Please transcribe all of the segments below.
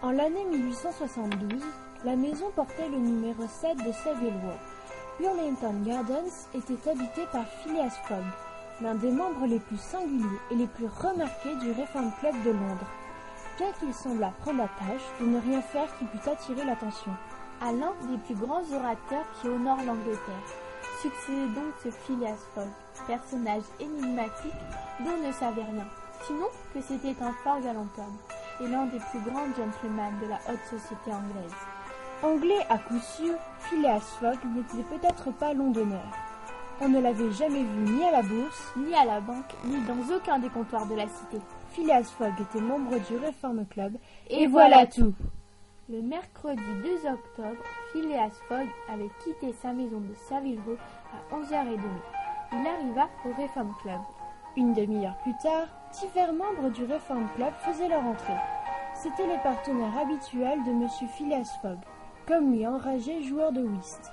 En l'année 1872, la maison portait le numéro 7 de Savile Row. Burlington Gardens était habité par Phileas Fogg, l'un des membres les plus singuliers et les plus remarqués du Reform Club de Londres, bien qu'il semblât prendre la tâche de ne rien faire qui pût attirer l'attention. À l'un des plus grands orateurs qui honorent l'Angleterre, succédait donc ce Phileas Fogg, personnage énigmatique dont on ne savait rien, sinon que c'était un fort galant homme et l'un des plus grands gentlemen de la haute société anglaise. Anglais à coup sûr, Phileas Fogg n'était peut-être pas londonner. On ne l'avait jamais vu ni à la bourse, Ni à la banque, ni dans aucun des comptoirs de la cité. Phileas Fogg était membre du Reform Club, Et voilà tout. Le mercredi 2 octobre, Phileas Fogg avait quitté sa maison de Savile Row à 11h30. Il arriva au Reform Club. Une demi-heure plus tard, divers membres du Reform Club faisaient leur entrée. C'étaient les partenaires habituels de M. Phileas Fogg, comme lui enragé joueur de whist.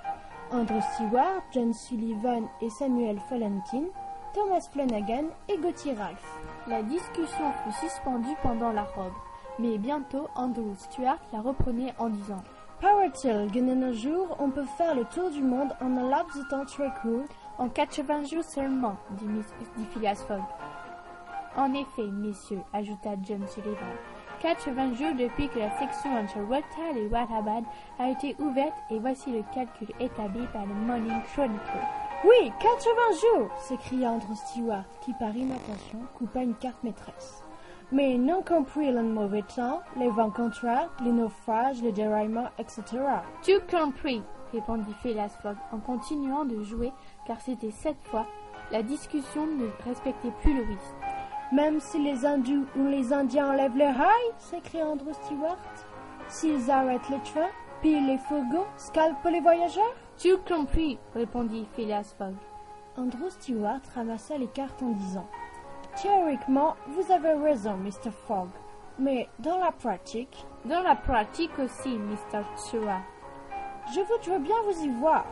Andrew Stewart, John Sullivan et Samuel Fallentin, Thomas Flanagan et Gauthier Ralph. La discussion fut suspendue pendant la robe, mais bientôt Andrew Stuart la reprenait en disant Paraît-il que jours, on peut faire le tour du monde en un laps de temps très court En 80 jours seulement, dit, Miss- dit Phileas Fogg. En effet, messieurs, ajouta John Sullivan, 80 jours depuis que la section entre Whitehall et Whitehabad a été ouverte et voici le calcul établi par le Morning Chronicle. Oui, 80 jours s'écria Andrew Stewart, qui par inattention coupa une carte maîtresse. Mais non compris le mauvais temps, les vents contraires, les naufrages, les déraillements, etc. Tout compris, répondit Phileas Fogg en continuant de jouer car c'était cette fois la discussion ne respectait plus le whist. Même si les hindous ou les indiens enlèvent les rails s'écria Andrew Stewart. S'ils arrêtent les trains, pillent les fourgons, scalpent les voyageurs? Tout compris, répondit Phileas Fogg. Andrew Stewart ramassa les cartes en disant Théoriquement, vous avez raison, Mr. Fogg. Mais dans la pratique, Dans la pratique aussi, Mr. Stewart. je voudrais bien vous y voir.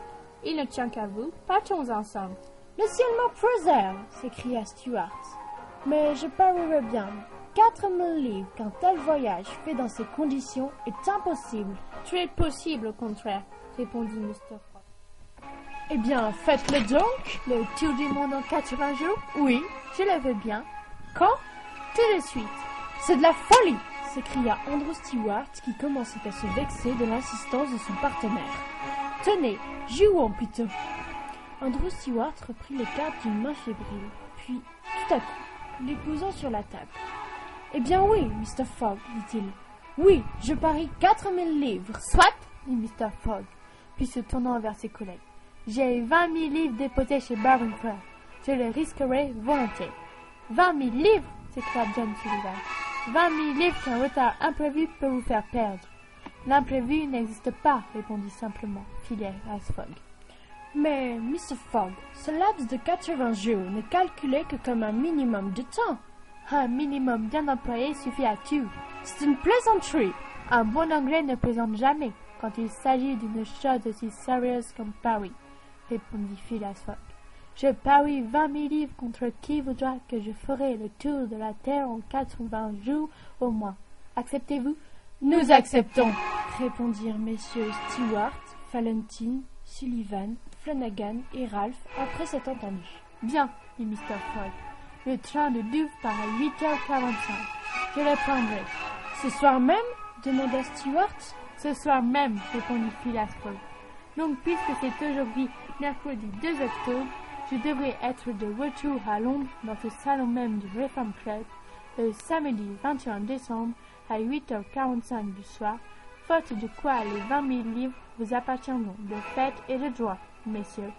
Il ne tient qu'à vous, partons ensemble. Le ciel m'en préserve s'écria Stuart. Mais je parierais bien. Quatre mille livres qu'un tel voyage fait dans ces conditions est impossible. Très possible au contraire, répondit Mr. Fogg. Eh bien, faites-le donc. Le tour du monde en 80 jours? Oui. Je le veux bien. Quand? Tout de suite. C'est de la folie s'écria Andrew Stewart qui commençait à se vexer de l'insistance de son partenaire. Tenez, jouons plutôt. Andrew Stewart reprit les cartes d'une main fébrile, puis, tout à coup, les posant sur la table. Eh bien oui, Mr. Fogg, dit-il. Oui, je parie quatre mille livres. Soit, dit Mr. Fogg, puis se tournant vers ses collègues. J'ai vingt mille livres déposés chez Barrington. Je les risquerai volontiers. Vingt mille livres s'écria John Sullivan. Vingt mille livres qu'un retard imprévu peut vous faire perdre. L'imprévu n'existe pas, répondit simplement Phileas Fogg. Mais, Mr. Fogg, ce laps de 80 jours n'est calculé que comme un minimum de temps. Un minimum bien employé suffit à tout. C'est une plaisanterie. Un bon anglais ne plaisante jamais quand il s'agit d'une chose aussi sérieuse comme Paris, répondit Phileas Fogg. Je parie vingt mille livres contre qui voudra que je ferai le tour de la terre en quatre-vingts jours au moins. Acceptez-vous? Nous acceptons, répondirent messieurs Stewart, Fallentin, Sullivan, Flanagan et Ralph après s'être entendus. Bien, dit Mr. Fogg. Le train de Douvres part à 8h45. Je le prendrai. Ce soir même demanda Stewart. Ce soir même, répondit Phileas Fogg. Donc, puisque c'est aujourd'hui, mercredi 2 octobre, je devrais être de retour à Londres dans ce salon même du Reform Club le samedi 21 décembre à 8h45 du soir, faute de quoi les vingt mille livres vous appartiendront de fait et de droit, messieurs.